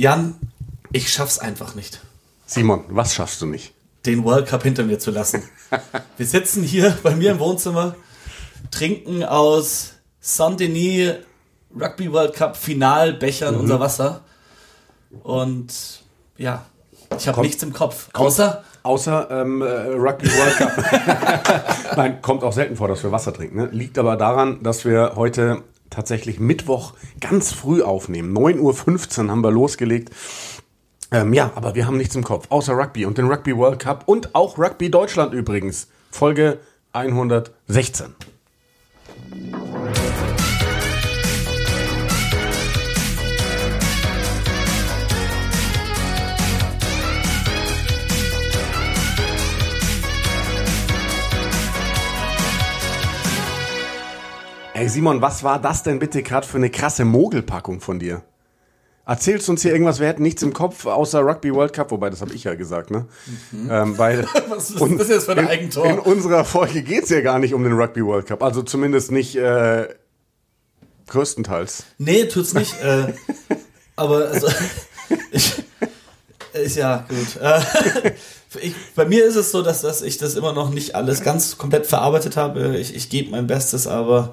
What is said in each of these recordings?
Jan, ich schaff's einfach nicht. Simon, was schaffst du nicht? Den World Cup hinter mir zu lassen. Wir sitzen hier bei mir im Wohnzimmer, trinken aus Saint-Denis Rugby World Cup Finalbechern mhm. unser Wasser. Und ja, ich habe nichts im Kopf. Außer. Außer ähm, äh, Rugby World Cup. Nein, kommt auch selten vor, dass wir Wasser trinken. Ne? Liegt aber daran, dass wir heute tatsächlich Mittwoch ganz früh aufnehmen. 9.15 Uhr haben wir losgelegt. Ähm, ja, aber wir haben nichts im Kopf, außer Rugby und den Rugby World Cup und auch Rugby Deutschland übrigens. Folge 116. Ey Simon, was war das denn bitte gerade für eine krasse Mogelpackung von dir? Erzählst du uns hier irgendwas, wir hätten nichts im Kopf außer Rugby World Cup, wobei das habe ich ja gesagt, ne? Mhm. Ähm, weil Was ist das jetzt für ein Eigentor? In, in unserer Folge geht es ja gar nicht um den Rugby World Cup, also zumindest nicht äh, größtenteils. Nee, tut's nicht. äh, aber also, ich, ist ja gut. Äh, ich, bei mir ist es so, dass, dass ich das immer noch nicht alles ganz komplett verarbeitet habe. Ich, ich gebe mein Bestes, aber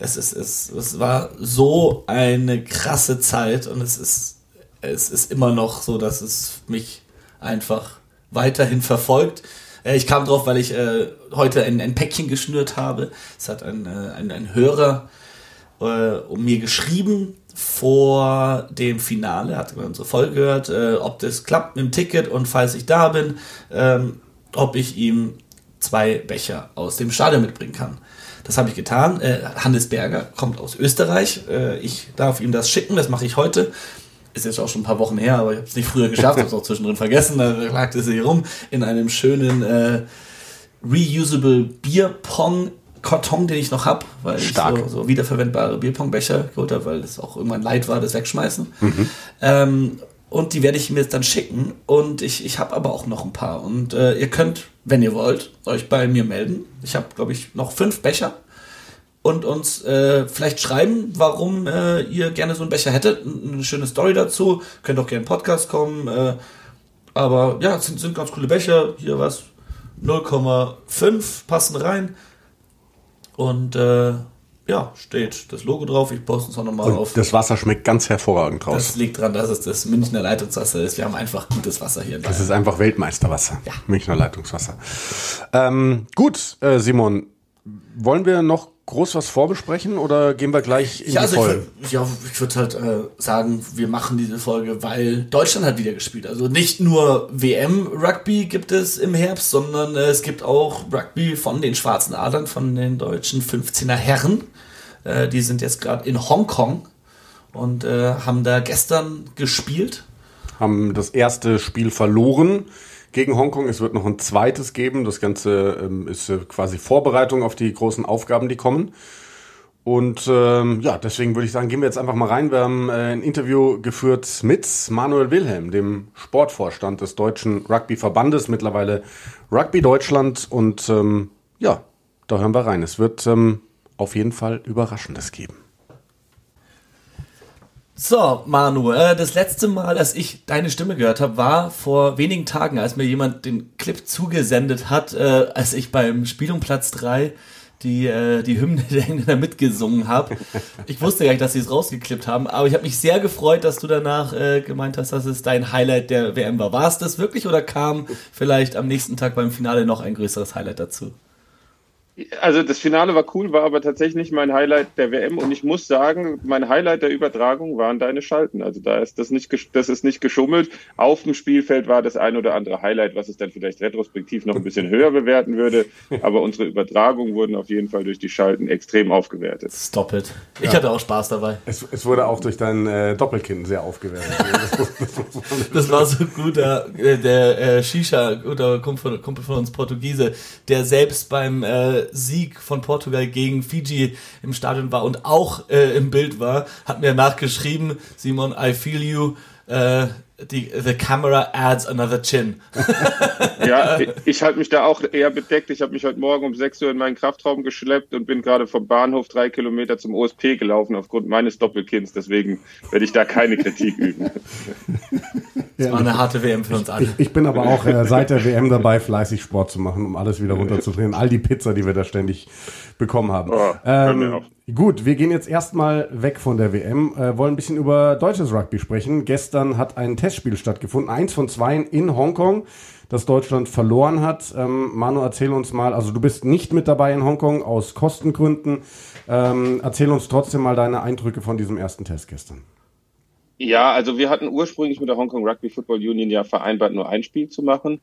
es, ist, es, es war so eine krasse Zeit und es ist, es ist immer noch so, dass es mich einfach weiterhin verfolgt. Äh, ich kam drauf, weil ich äh, heute ein, ein Päckchen geschnürt habe. Es hat ein, äh, ein, ein Hörer äh, um mir geschrieben vor dem Finale, hat unsere Folge gehört, äh, ob das klappt mit dem Ticket und falls ich da bin, ähm, ob ich ihm zwei Becher aus dem Stadion mitbringen kann. Das habe ich getan. Äh, Hannes Berger kommt aus Österreich. Äh, ich darf ihm das schicken, das mache ich heute. Ist jetzt auch schon ein paar Wochen her, aber ich habe es nicht früher geschafft, habe es auch zwischendrin vergessen. Da lag es hier rum in einem schönen äh, reusable Bierpong Karton, den ich noch habe, weil Stark. ich so, so wiederverwendbare Bierpongbecher geholt habe, weil es auch irgendwann leid war, das wegschmeißen. Mhm. Ähm, und die werde ich mir jetzt dann schicken. Und ich, ich habe aber auch noch ein paar. Und äh, ihr könnt, wenn ihr wollt, euch bei mir melden. Ich habe, glaube ich, noch fünf Becher. Und uns äh, vielleicht schreiben, warum äh, ihr gerne so einen Becher hättet. Eine schöne Story dazu. Könnt auch gerne Podcast kommen. Äh, aber ja, es sind, sind ganz coole Becher. Hier was 0,5 passen rein. Und äh, ja, steht das Logo drauf. Ich poste es auch nochmal auf. Das Wasser schmeckt ganz hervorragend draus. Das liegt daran, dass es das Münchner Leitungswasser ist. Wir haben einfach gutes Wasser hier. Das ist einfach Weltmeisterwasser. Ja. Münchner Leitungswasser. Ähm, gut, äh, Simon, wollen wir noch groß was vorbesprechen oder gehen wir gleich in ja, die also Folge? Ich, ja, ich würde halt äh, sagen, wir machen diese Folge, weil Deutschland hat wieder gespielt. Also nicht nur WM-Rugby gibt es im Herbst, sondern äh, es gibt auch Rugby von den Schwarzen Adern, von den deutschen 15er Herren. Äh, die sind jetzt gerade in Hongkong und äh, haben da gestern gespielt. Haben das erste Spiel verloren gegen Hongkong. Es wird noch ein zweites geben. Das Ganze ähm, ist äh, quasi Vorbereitung auf die großen Aufgaben, die kommen. Und ähm, ja, deswegen würde ich sagen, gehen wir jetzt einfach mal rein. Wir haben äh, ein Interview geführt mit Manuel Wilhelm, dem Sportvorstand des Deutschen Rugby-Verbandes, mittlerweile Rugby Deutschland. Und ähm, ja, da hören wir rein. Es wird ähm, auf jeden Fall Überraschendes geben. So, Manu, äh, das letzte Mal, dass ich deine Stimme gehört habe, war vor wenigen Tagen, als mir jemand den Clip zugesendet hat, äh, als ich beim Spiel um Platz 3 die, äh, die Hymne der Engländer mitgesungen habe. Ich wusste gar nicht, dass sie es rausgeklippt haben, aber ich habe mich sehr gefreut, dass du danach äh, gemeint hast, dass es dein Highlight der WM war. War es das wirklich oder kam vielleicht am nächsten Tag beim Finale noch ein größeres Highlight dazu? Also das Finale war cool, war aber tatsächlich nicht mein Highlight der WM und ich muss sagen, mein Highlight der Übertragung waren deine Schalten. Also da ist das nicht, das ist nicht geschummelt. Auf dem Spielfeld war das ein oder andere Highlight, was es dann vielleicht retrospektiv noch ein bisschen höher bewerten würde. Aber unsere Übertragungen wurden auf jeden Fall durch die Schalten extrem aufgewertet. Stop it. Ich ja. hatte auch Spaß dabei. Es, es wurde auch durch dein äh, Doppelkinn sehr aufgewertet. das war so gut, der, der äh, Shisha, guter Kumpel, Kumpel von uns Portugiese, der selbst beim äh, Sieg von Portugal gegen Fiji im Stadion war und auch äh, im Bild war, hat mir nachgeschrieben, Simon, I feel you. Äh, die, the camera adds another chin. ja, ich, ich halte mich da auch eher bedeckt. Ich habe mich heute Morgen um 6 Uhr in meinen Kraftraum geschleppt und bin gerade vom Bahnhof drei Kilometer zum OSP gelaufen aufgrund meines Doppelkinds. Deswegen werde ich da keine Kritik üben. Das war eine harte WM für uns alle. Ich, ich bin aber auch äh, seit der WM dabei, fleißig Sport zu machen, um alles wieder runterzudrehen. All die Pizza, die wir da ständig bekommen haben. Oh, ähm, gut, wir gehen jetzt erstmal weg von der WM, äh, wollen ein bisschen über deutsches Rugby sprechen. Gestern hat ein Testspiel stattgefunden, eins von zwei in Hongkong, das Deutschland verloren hat. Ähm, Manu, erzähl uns mal, also du bist nicht mit dabei in Hongkong aus Kostengründen. Ähm, erzähl uns trotzdem mal deine Eindrücke von diesem ersten Test gestern. Ja, also wir hatten ursprünglich mit der Hongkong Rugby Football Union ja vereinbart, nur ein Spiel zu machen.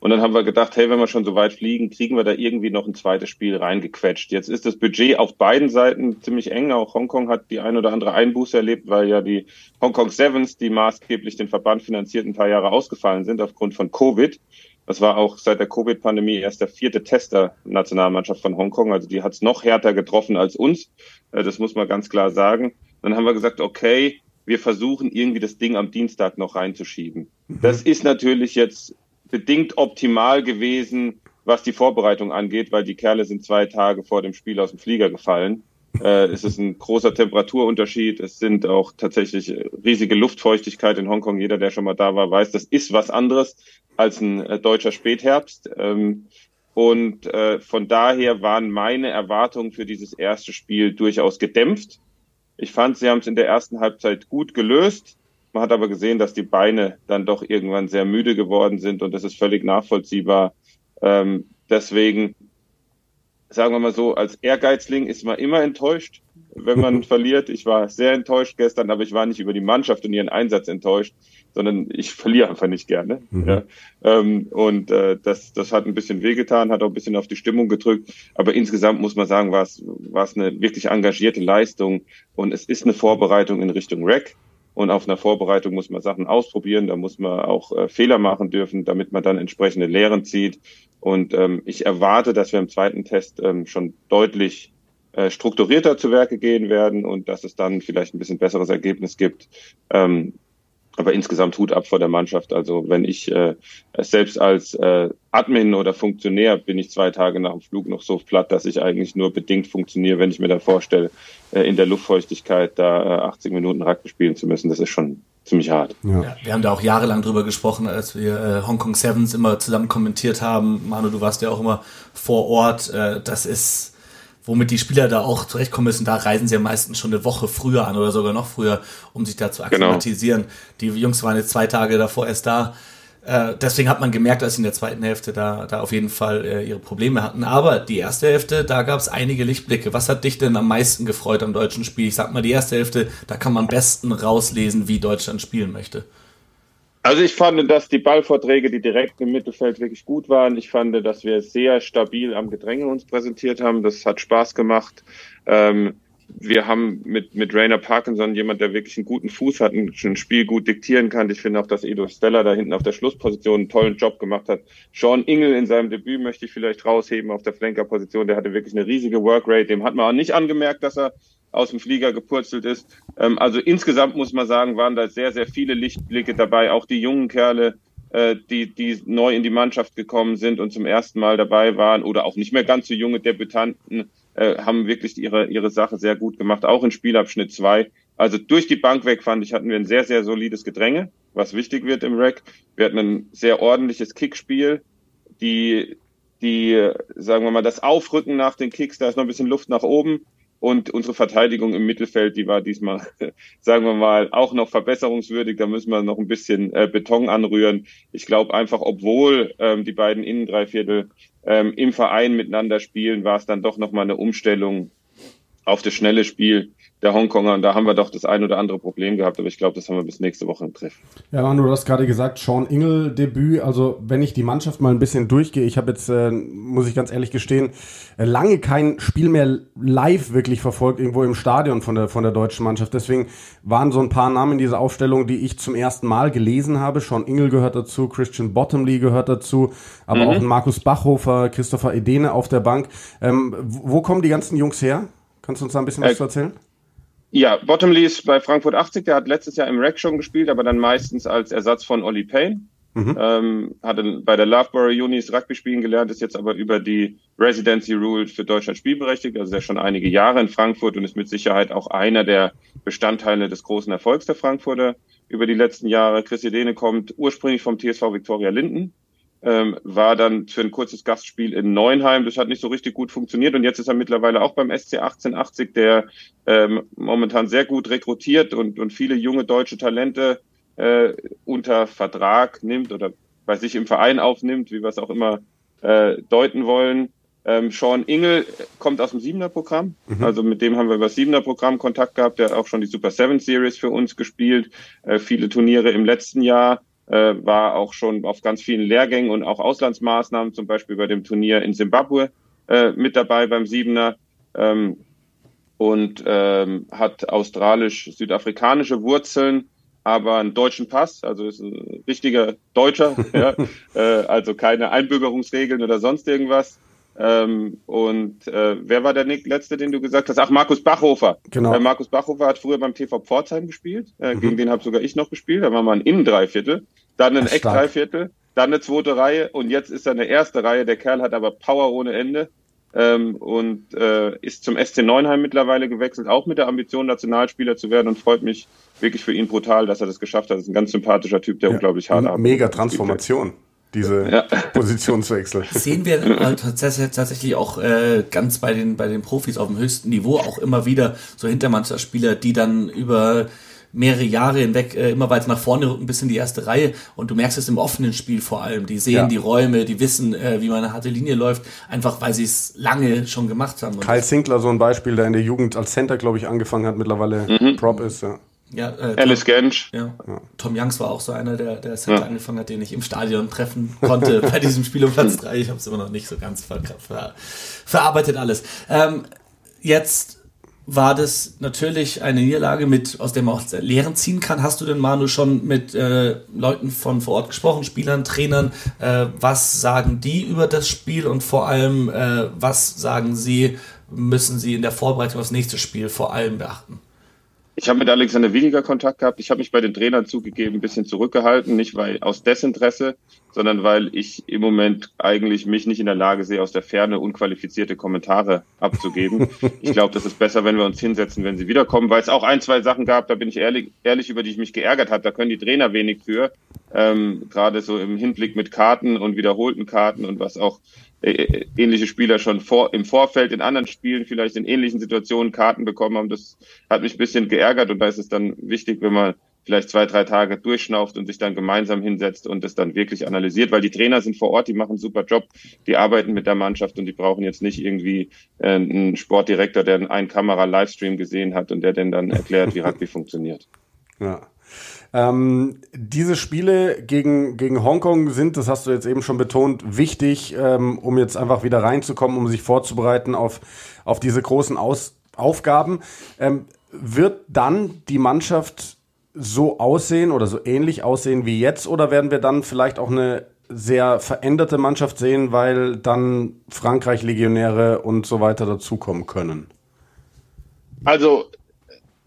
Und dann haben wir gedacht, hey, wenn wir schon so weit fliegen, kriegen wir da irgendwie noch ein zweites Spiel reingequetscht. Jetzt ist das Budget auf beiden Seiten ziemlich eng. Auch Hongkong hat die ein oder andere Einbuße erlebt, weil ja die Hongkong Sevens, die maßgeblich den Verband finanziert, ein paar Jahre ausgefallen sind aufgrund von Covid. Das war auch seit der Covid-Pandemie erst der vierte Tester Nationalmannschaft von Hongkong. Also die hat es noch härter getroffen als uns. Äh, das muss man ganz klar sagen. Dann haben wir gesagt, okay, wir versuchen irgendwie das Ding am Dienstag noch reinzuschieben. Mhm. Das ist natürlich jetzt bedingt optimal gewesen, was die Vorbereitung angeht, weil die Kerle sind zwei Tage vor dem Spiel aus dem Flieger gefallen. Äh, es ist ein großer Temperaturunterschied. Es sind auch tatsächlich riesige Luftfeuchtigkeit in Hongkong. Jeder, der schon mal da war, weiß, das ist was anderes als ein äh, deutscher Spätherbst. Ähm, und äh, von daher waren meine Erwartungen für dieses erste Spiel durchaus gedämpft. Ich fand, sie haben es in der ersten Halbzeit gut gelöst. Man hat aber gesehen, dass die Beine dann doch irgendwann sehr müde geworden sind und das ist völlig nachvollziehbar. Ähm, deswegen, sagen wir mal so, als Ehrgeizling ist man immer enttäuscht, wenn man verliert. Ich war sehr enttäuscht gestern, aber ich war nicht über die Mannschaft und ihren Einsatz enttäuscht, sondern ich verliere einfach nicht gerne. Mhm. Ja. Ähm, und äh, das, das hat ein bisschen wehgetan, hat auch ein bisschen auf die Stimmung gedrückt. Aber insgesamt muss man sagen, war es, war es eine wirklich engagierte Leistung und es ist eine Vorbereitung in Richtung Rack. Und auf einer Vorbereitung muss man Sachen ausprobieren, da muss man auch äh, Fehler machen dürfen, damit man dann entsprechende Lehren zieht. Und ähm, ich erwarte, dass wir im zweiten Test ähm, schon deutlich äh, strukturierter zu Werke gehen werden und dass es dann vielleicht ein bisschen besseres Ergebnis gibt. Ähm, aber insgesamt Hut ab vor der Mannschaft. Also wenn ich äh, selbst als äh, Admin oder Funktionär bin ich zwei Tage nach dem Flug noch so platt, dass ich eigentlich nur bedingt funktioniere, wenn ich mir da vorstelle, äh, in der Luftfeuchtigkeit da äh, 80 Minuten Rugby spielen zu müssen. Das ist schon ziemlich hart. Ja. ja. wir haben da auch jahrelang drüber gesprochen, als wir äh, Hong Kong Sevens immer zusammen kommentiert haben. Manu, du warst ja auch immer vor Ort. Äh, das ist womit die Spieler da auch zurechtkommen müssen, da reisen sie ja meistens schon eine Woche früher an oder sogar noch früher, um sich da zu genau. akklimatisieren. Genau. Die Jungs waren jetzt zwei Tage davor erst da. Äh, deswegen hat man gemerkt, dass sie in der zweiten Hälfte da, da auf jeden Fall äh, ihre Probleme hatten. Aber die erste Hälfte, da gab es einige Lichtblicke. Was hat dich denn am meisten gefreut am deutschen Spiel? Ich sag mal, die erste Hälfte, da kann man am besten rauslesen, wie Deutschland spielen möchte. Also ich fand, dass die Ballvorträge, die direkt im Mittelfeld wirklich gut waren. Ich fand, dass wir sehr stabil am Gedränge uns präsentiert haben. Das hat Spaß gemacht. Ähm, wir haben mit, mit Rainer Parkinson jemand, der wirklich einen guten Fuß hat, ein, ein Spiel gut diktieren kann. Ich finde auch, dass Edo Stella da hinten auf der Schlussposition einen tollen Job gemacht hat. Sean Ingel in seinem Debüt möchte ich vielleicht rausheben auf der Flankerposition. Der hatte wirklich eine riesige Workrate. Dem hat man auch nicht angemerkt, dass er aus dem Flieger gepurzelt ist. Ähm, also insgesamt muss man sagen, waren da sehr, sehr viele Lichtblicke dabei. Auch die jungen Kerle, äh, die, die neu in die Mannschaft gekommen sind und zum ersten Mal dabei waren oder auch nicht mehr ganz so junge Debütanten, äh, haben wirklich ihre, ihre Sache sehr gut gemacht, auch in Spielabschnitt zwei. Also durch die Bank weg fand ich, hatten wir ein sehr, sehr solides Gedränge, was wichtig wird im Rack. Wir hatten ein sehr ordentliches Kickspiel. Die, die, sagen wir mal, das Aufrücken nach den Kicks, da ist noch ein bisschen Luft nach oben. Und unsere Verteidigung im Mittelfeld, die war diesmal, sagen wir mal, auch noch verbesserungswürdig. Da müssen wir noch ein bisschen äh, Beton anrühren. Ich glaube einfach, obwohl ähm, die beiden Innendreiviertel ähm, im Verein miteinander spielen, war es dann doch nochmal eine Umstellung auf das schnelle Spiel der Hongkonger. Und da haben wir doch das ein oder andere Problem gehabt, aber ich glaube, das haben wir bis nächste Woche im Griff. Ja, Manu, du hast gerade gesagt, Sean Ingel Debüt. Also wenn ich die Mannschaft mal ein bisschen durchgehe, ich habe jetzt, äh, muss ich ganz ehrlich gestehen, äh, lange kein Spiel mehr live wirklich verfolgt, irgendwo im Stadion von der, von der deutschen Mannschaft. Deswegen waren so ein paar Namen in dieser Aufstellung, die ich zum ersten Mal gelesen habe. Sean Ingel gehört dazu, Christian Bottomley gehört dazu, aber mhm. auch Markus Bachhofer, Christopher Edene auf der Bank. Ähm, wo kommen die ganzen Jungs her? Kannst du uns da ein bisschen was äh, zu erzählen? Ja, Bottomley ist bei Frankfurt 80, der hat letztes Jahr im Rack schon gespielt, aber dann meistens als Ersatz von Olli Payne. Mhm. Ähm, hat bei der Loughborough Unis Rugby spielen gelernt, ist jetzt aber über die Residency Rule für Deutschland spielberechtigt, also er ist schon einige Jahre in Frankfurt und ist mit Sicherheit auch einer der Bestandteile des großen Erfolgs der Frankfurter über die letzten Jahre. Chris Edene kommt ursprünglich vom TSV Victoria Linden, ähm, war dann für ein kurzes Gastspiel in Neuenheim. Das hat nicht so richtig gut funktioniert und jetzt ist er mittlerweile auch beim SC 1880, der ähm, momentan sehr gut rekrutiert und, und viele junge deutsche Talente äh, unter Vertrag nimmt oder bei sich im Verein aufnimmt, wie wir es auch immer äh, deuten wollen. Ähm, Sean Ingel kommt aus dem Siebener Programm. Mhm. Also mit dem haben wir über das Siebener Programm Kontakt gehabt. Der hat auch schon die Super Seven Series für uns gespielt. Äh, viele Turniere im letzten Jahr äh, war auch schon auf ganz vielen Lehrgängen und auch Auslandsmaßnahmen, zum Beispiel bei dem Turnier in Simbabwe äh, mit dabei beim Siebener ähm, und ähm, hat australisch-südafrikanische Wurzeln, aber einen deutschen Pass, also ist ein richtiger Deutscher, ja, äh, also keine Einbürgerungsregeln oder sonst irgendwas. Ähm, und äh, wer war der letzte, den du gesagt hast? Ach, Markus Bachhofer. Genau. Äh, Markus Bachhofer hat früher beim TV Pforzheim gespielt. Äh, mhm. Gegen den habe sogar ich noch gespielt. Da war mal ein Innendreiviertel, dann ein Eckdreiviertel, dann eine zweite Reihe und jetzt ist er eine erste Reihe. Der Kerl hat aber Power ohne Ende. Ähm, und äh, ist zum SC Neunheim mittlerweile gewechselt, auch mit der Ambition, Nationalspieler zu werden und freut mich wirklich für ihn brutal, dass er das geschafft hat. Das ist ein ganz sympathischer Typ, der ja, unglaublich hart arbeitet. Mega Transformation diese ja. Positionswechsel. Sehen wir tatsächlich auch äh, ganz bei den, bei den Profis auf dem höchsten Niveau auch immer wieder so Hintermannschaftsspieler, die dann über mehrere Jahre hinweg äh, immer weiter nach vorne rücken bis in die erste Reihe und du merkst es im offenen Spiel vor allem. Die sehen ja. die Räume, die wissen, äh, wie man eine harte Linie läuft, einfach weil sie es lange schon gemacht haben. Kyle Sinkler, so ein Beispiel, der in der Jugend als Center, glaube ich, angefangen hat, mittlerweile mhm. Prop ist, ja. Ja, äh, Alice Gensch. Ja. Tom Youngs war auch so einer, der, der Center ja. angefangen hat, den ich im Stadion treffen konnte bei diesem Spiel um Platz 3. Ich habe es immer noch nicht so ganz ver ver verarbeitet alles. Ähm, jetzt war das natürlich eine Niederlage, mit, aus der man auch Lehren ziehen kann. Hast du denn, Manu, schon mit äh, Leuten von vor Ort gesprochen, Spielern, Trainern? Äh, was sagen die über das Spiel und vor allem, äh, was sagen sie, müssen sie in der Vorbereitung aufs nächste Spiel vor allem beachten? Ich habe mit Alexander weniger Kontakt gehabt. Ich habe mich bei den Trainern zugegeben ein bisschen zurückgehalten, nicht weil aus Desinteresse, sondern weil ich im Moment eigentlich mich nicht in der Lage sehe, aus der Ferne unqualifizierte Kommentare abzugeben. ich glaube, das ist besser, wenn wir uns hinsetzen, wenn sie wiederkommen, weil es auch ein, zwei Sachen gab, da bin ich ehrlich, ehrlich über die ich mich geärgert habe. Da können die Trainer wenig für, ähm, gerade so im Hinblick mit Karten und wiederholten Karten und was auch ähnliche Spieler schon vor, im Vorfeld in anderen Spielen vielleicht in ähnlichen Situationen Karten bekommen haben. Das hat mich ein bisschen geärgert und da ist es dann wichtig, wenn man vielleicht zwei, drei Tage durchschnauft und sich dann gemeinsam hinsetzt und das dann wirklich analysiert, weil die Trainer sind vor Ort, die machen einen super Job, die arbeiten mit der Mannschaft und die brauchen jetzt nicht irgendwie äh, einen Sportdirektor, der einen Kamera-Livestream gesehen hat und der denn dann erklärt, wie Rugby funktioniert. Ja. Ähm, diese Spiele gegen, gegen Hongkong sind, das hast du jetzt eben schon betont, wichtig, ähm, um jetzt einfach wieder reinzukommen, um sich vorzubereiten auf, auf diese großen Aus Aufgaben. Ähm, wird dann die Mannschaft so aussehen oder so ähnlich aussehen wie jetzt oder werden wir dann vielleicht auch eine sehr veränderte Mannschaft sehen, weil dann Frankreich-Legionäre und so weiter dazukommen können? Also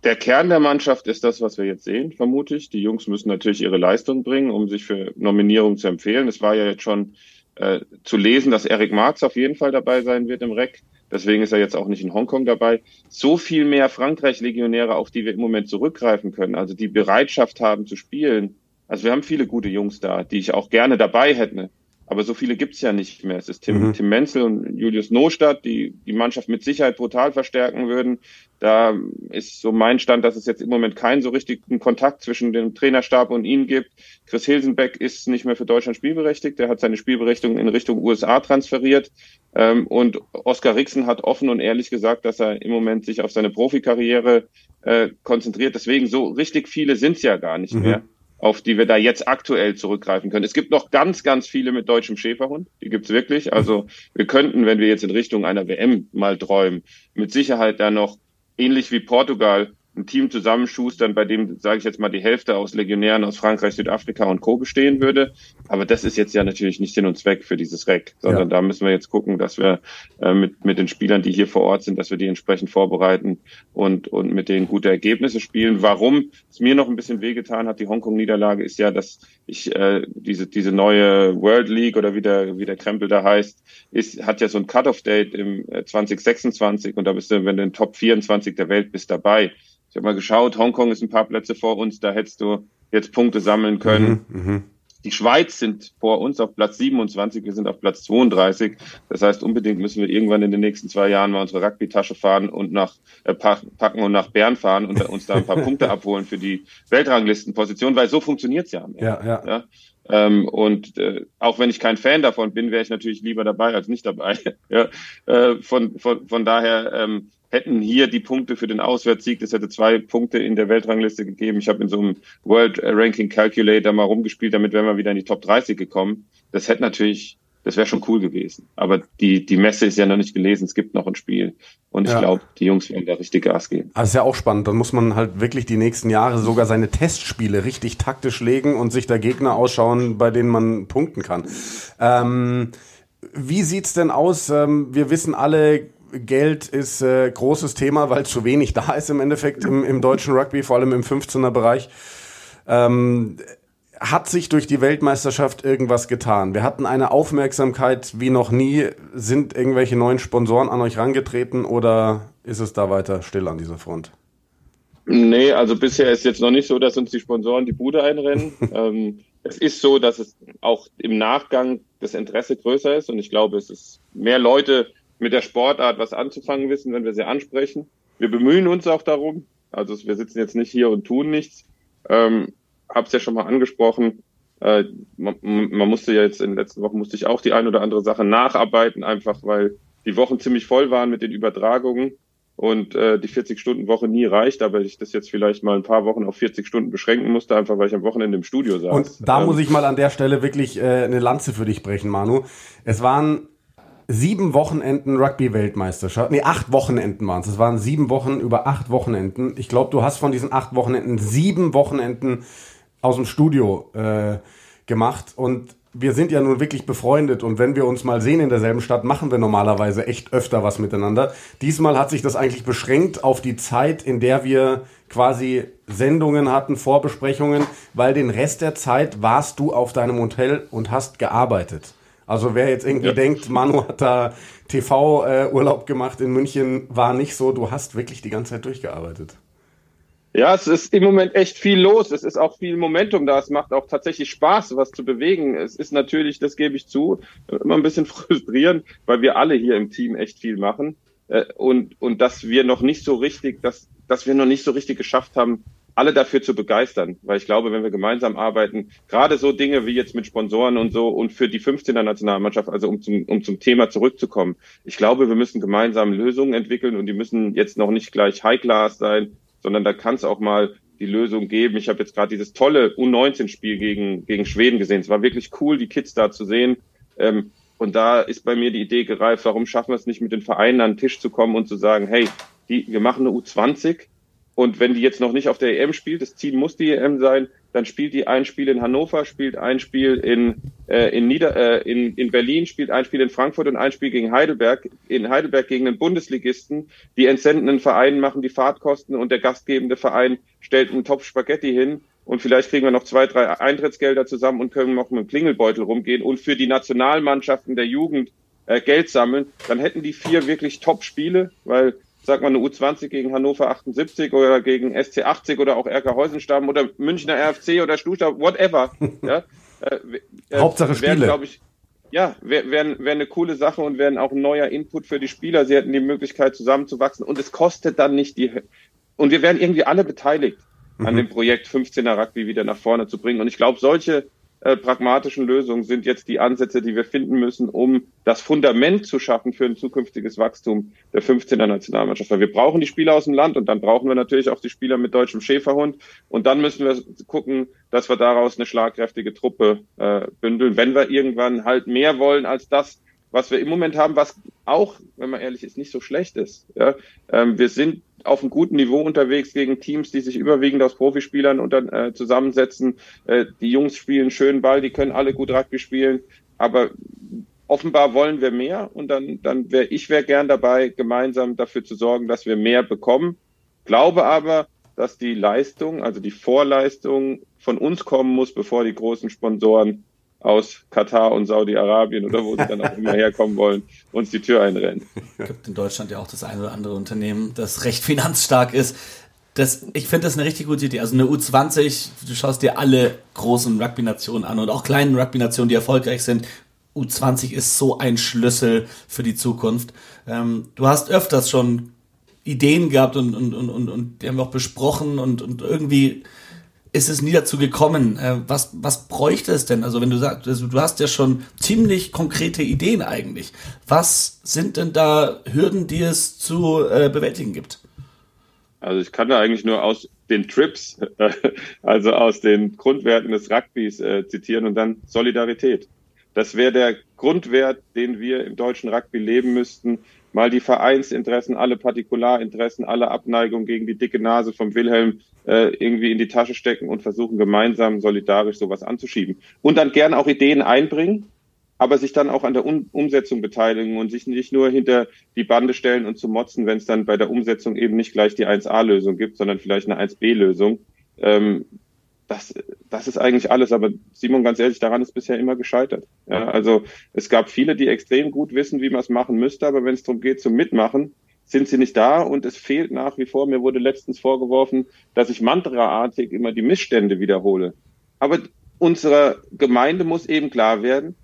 der Kern der Mannschaft ist das, was wir jetzt sehen, vermute ich. Die Jungs müssen natürlich ihre Leistung bringen, um sich für Nominierung zu empfehlen. Es war ja jetzt schon äh, zu lesen, dass Eric Marx auf jeden Fall dabei sein wird im REC. Deswegen ist er jetzt auch nicht in Hongkong dabei. So viel mehr Frankreich-Legionäre, auf die wir im Moment zurückgreifen können, also die Bereitschaft haben zu spielen. Also wir haben viele gute Jungs da, die ich auch gerne dabei hätte. Aber so viele gibt's ja nicht mehr. Es ist Tim, mhm. Tim Menzel und Julius Nostadt, die die Mannschaft mit Sicherheit brutal verstärken würden. Da ist so mein Stand, dass es jetzt im Moment keinen so richtigen Kontakt zwischen dem Trainerstab und ihm gibt. Chris Hilsenbeck ist nicht mehr für Deutschland spielberechtigt. Der hat seine Spielberechtigung in Richtung USA transferiert. Ähm, und Oskar Rixen hat offen und ehrlich gesagt, dass er im Moment sich auf seine Profikarriere äh, konzentriert. Deswegen so richtig viele sind's ja gar nicht mhm. mehr auf die wir da jetzt aktuell zurückgreifen können. Es gibt noch ganz, ganz viele mit deutschem Schäferhund. Die gibt's wirklich. Also wir könnten, wenn wir jetzt in Richtung einer WM mal träumen, mit Sicherheit da noch ähnlich wie Portugal ein Team zusammenschustern, bei dem, sage ich jetzt mal, die Hälfte aus Legionären aus Frankreich, Südafrika und Co. bestehen würde. Aber das ist jetzt ja natürlich nicht Sinn und Zweck für dieses REC, sondern ja. da müssen wir jetzt gucken, dass wir äh, mit, mit den Spielern, die hier vor Ort sind, dass wir die entsprechend vorbereiten und, und mit denen gute Ergebnisse spielen. Warum es mir noch ein bisschen wehgetan hat, die Hongkong-Niederlage, ist ja, dass ich äh, diese, diese neue World League oder wie der, wie der Krempel da heißt, ist, hat ja so ein Cut-off-Date im 2026 äh, und da bist du, wenn du in Top 24 der Welt bist, dabei. Ich habe mal geschaut, Hongkong ist ein paar Plätze vor uns, da hättest du jetzt Punkte sammeln können. Mhm, mh. Die Schweiz sind vor uns auf Platz 27, wir sind auf Platz 32. Das heißt, unbedingt müssen wir irgendwann in den nächsten zwei Jahren mal unsere Rugby-Tasche fahren und nach äh, packen und nach Bern fahren und uns da ein paar Punkte abholen für die Weltranglistenposition, weil so funktioniert's ja. Ja, ja. ja? Ähm, und äh, auch wenn ich kein Fan davon bin, wäre ich natürlich lieber dabei als nicht dabei. ja? Äh, von, von, von daher ähm, hätten hier die Punkte für den Auswärtssieg, das hätte zwei Punkte in der Weltrangliste gegeben. Ich habe in so einem World Ranking Calculator mal rumgespielt, damit wären wir wieder in die Top 30 gekommen. Das hätte natürlich, das wäre schon cool gewesen. Aber die, die Messe ist ja noch nicht gelesen, es gibt noch ein Spiel. Und ich ja. glaube, die Jungs werden da richtig Gas geben. Also ist ja auch spannend. Dann muss man halt wirklich die nächsten Jahre sogar seine Testspiele richtig taktisch legen und sich da Gegner ausschauen, bei denen man punkten kann. Ähm, wie sieht's denn aus? Ähm, wir wissen alle, Geld ist äh, großes Thema, weil zu wenig da ist im Endeffekt im, im deutschen Rugby, vor allem im 15er Bereich. Ähm, hat sich durch die Weltmeisterschaft irgendwas getan? Wir hatten eine Aufmerksamkeit wie noch nie. Sind irgendwelche neuen Sponsoren an euch rangetreten oder ist es da weiter still an dieser Front? Nee, also bisher ist jetzt noch nicht so, dass uns die Sponsoren die Bude einrennen. ähm, es ist so, dass es auch im Nachgang das Interesse größer ist und ich glaube, es ist mehr Leute mit der Sportart was anzufangen wissen, wenn wir sie ansprechen. Wir bemühen uns auch darum. Also wir sitzen jetzt nicht hier und tun nichts. Ähm, hab's ja schon mal angesprochen. Äh, man, man musste ja jetzt in den letzten Wochen musste ich auch die ein oder andere Sache nacharbeiten, einfach weil die Wochen ziemlich voll waren mit den Übertragungen und äh, die 40-Stunden-Woche nie reicht, aber ich das jetzt vielleicht mal ein paar Wochen auf 40 Stunden beschränken musste, einfach weil ich am Wochenende im Studio saß. Und da ähm, muss ich mal an der Stelle wirklich äh, eine Lanze für dich brechen, Manu. Es waren sieben Wochenenden Rugby-Weltmeisterschaft. Nee, acht Wochenenden waren es. Es waren sieben Wochen über acht Wochenenden. Ich glaube, du hast von diesen acht Wochenenden sieben Wochenenden aus dem Studio äh, gemacht. Und wir sind ja nun wirklich befreundet. Und wenn wir uns mal sehen in derselben Stadt, machen wir normalerweise echt öfter was miteinander. Diesmal hat sich das eigentlich beschränkt auf die Zeit, in der wir quasi Sendungen hatten, Vorbesprechungen, weil den Rest der Zeit warst du auf deinem Hotel und hast gearbeitet. Also wer jetzt irgendwie ja. denkt, Manu hat da TV-Urlaub äh, gemacht in München, war nicht so. Du hast wirklich die ganze Zeit durchgearbeitet. Ja, es ist im Moment echt viel los. Es ist auch viel Momentum da. Es macht auch tatsächlich Spaß, was zu bewegen. Es ist natürlich, das gebe ich zu, immer ein bisschen frustrierend, weil wir alle hier im Team echt viel machen. Äh, und, und dass wir noch nicht so richtig, dass, dass wir noch nicht so richtig geschafft haben, alle dafür zu begeistern, weil ich glaube, wenn wir gemeinsam arbeiten, gerade so Dinge wie jetzt mit Sponsoren und so und für die 15er Nationalmannschaft, also um zum, um zum Thema zurückzukommen, ich glaube, wir müssen gemeinsam Lösungen entwickeln und die müssen jetzt noch nicht gleich High Class sein, sondern da kann es auch mal die Lösung geben. Ich habe jetzt gerade dieses tolle U19-Spiel gegen, gegen Schweden gesehen. Es war wirklich cool, die Kids da zu sehen. Ähm, und da ist bei mir die Idee gereift, warum schaffen wir es nicht mit den Vereinen an den Tisch zu kommen und zu sagen, hey, die, wir machen eine U20, und wenn die jetzt noch nicht auf der EM spielt, das Ziel muss die EM sein, dann spielt die ein Spiel in Hannover, spielt ein Spiel in, äh, in, Nieder äh, in, in Berlin, spielt ein Spiel in Frankfurt und ein Spiel gegen Heidelberg. In Heidelberg gegen den Bundesligisten. Die entsendenden Vereine machen die Fahrtkosten und der gastgebende Verein stellt einen Topf Spaghetti hin. Und vielleicht kriegen wir noch zwei, drei Eintrittsgelder zusammen und können noch mit dem Klingelbeutel rumgehen und für die Nationalmannschaften der Jugend äh, Geld sammeln. Dann hätten die vier wirklich Top-Spiele, weil sag mal, eine U20 gegen Hannover 78 oder gegen SC 80 oder auch RK Heusenstamm oder Münchner RFC oder Stuttgart, whatever. ja, äh, äh, Hauptsache Spiele. Glaube ich, ja, wäre wär, wär eine coole Sache und wäre auch ein neuer Input für die Spieler. Sie hätten die Möglichkeit, zusammenzuwachsen und es kostet dann nicht die. Und wir wären irgendwie alle beteiligt mhm. an dem Projekt 15er Rugby wieder nach vorne zu bringen. Und ich glaube, solche äh, pragmatischen Lösungen sind jetzt die Ansätze, die wir finden müssen, um das Fundament zu schaffen für ein zukünftiges Wachstum der 15er Nationalmannschaft. Weil wir brauchen die Spieler aus dem Land und dann brauchen wir natürlich auch die Spieler mit deutschem Schäferhund. Und dann müssen wir gucken, dass wir daraus eine schlagkräftige Truppe äh, bündeln, wenn wir irgendwann halt mehr wollen als das, was wir im Moment haben, was auch, wenn man ehrlich ist, nicht so schlecht ist. Ja? Ähm, wir sind auf einem guten Niveau unterwegs gegen Teams, die sich überwiegend aus Profispielern unter, äh, zusammensetzen. Äh, die Jungs spielen schön Ball, die können alle gut Rugby spielen, aber offenbar wollen wir mehr und dann, dann wäre ich wäre gern dabei, gemeinsam dafür zu sorgen, dass wir mehr bekommen. Glaube aber, dass die Leistung, also die Vorleistung von uns kommen muss, bevor die großen Sponsoren aus Katar und Saudi-Arabien oder wo sie dann auch immer herkommen wollen, uns die Tür einrennen. Es gibt in Deutschland ja auch das eine oder andere Unternehmen, das recht finanzstark ist. Das, ich finde das eine richtig gute Idee. Also eine U20, du schaust dir alle großen Rugby-Nationen an und auch kleinen Rugby-Nationen, die erfolgreich sind. U20 ist so ein Schlüssel für die Zukunft. Ähm, du hast öfters schon Ideen gehabt und, und, und, und, und die haben wir auch besprochen und, und irgendwie ist es nie dazu gekommen. Äh, was, was bräuchte es denn? Also wenn du sagst, also du hast ja schon ziemlich konkrete Ideen eigentlich. Was sind denn da Hürden, die es zu äh, bewältigen gibt? Also ich kann da eigentlich nur aus den Trips, also aus den Grundwerten des Rugbys äh, zitieren und dann Solidarität. Das wäre der Grundwert, den wir im deutschen Rugby leben müssten. Mal die Vereinsinteressen, alle Partikularinteressen, alle Abneigung gegen die dicke Nase vom Wilhelm äh, irgendwie in die Tasche stecken und versuchen gemeinsam solidarisch sowas anzuschieben. Und dann gern auch Ideen einbringen, aber sich dann auch an der um Umsetzung beteiligen und sich nicht nur hinter die Bande stellen und zu motzen, wenn es dann bei der Umsetzung eben nicht gleich die 1a-Lösung gibt, sondern vielleicht eine 1b-Lösung. Ähm, das, das ist eigentlich alles. Aber Simon, ganz ehrlich, daran ist bisher immer gescheitert. Ja, also es gab viele, die extrem gut wissen, wie man es machen müsste, aber wenn es darum geht zum Mitmachen, sind sie nicht da und es fehlt nach wie vor. Mir wurde letztens vorgeworfen, dass ich mantraartig immer die Missstände wiederhole. Aber unserer Gemeinde muss eben klar werden,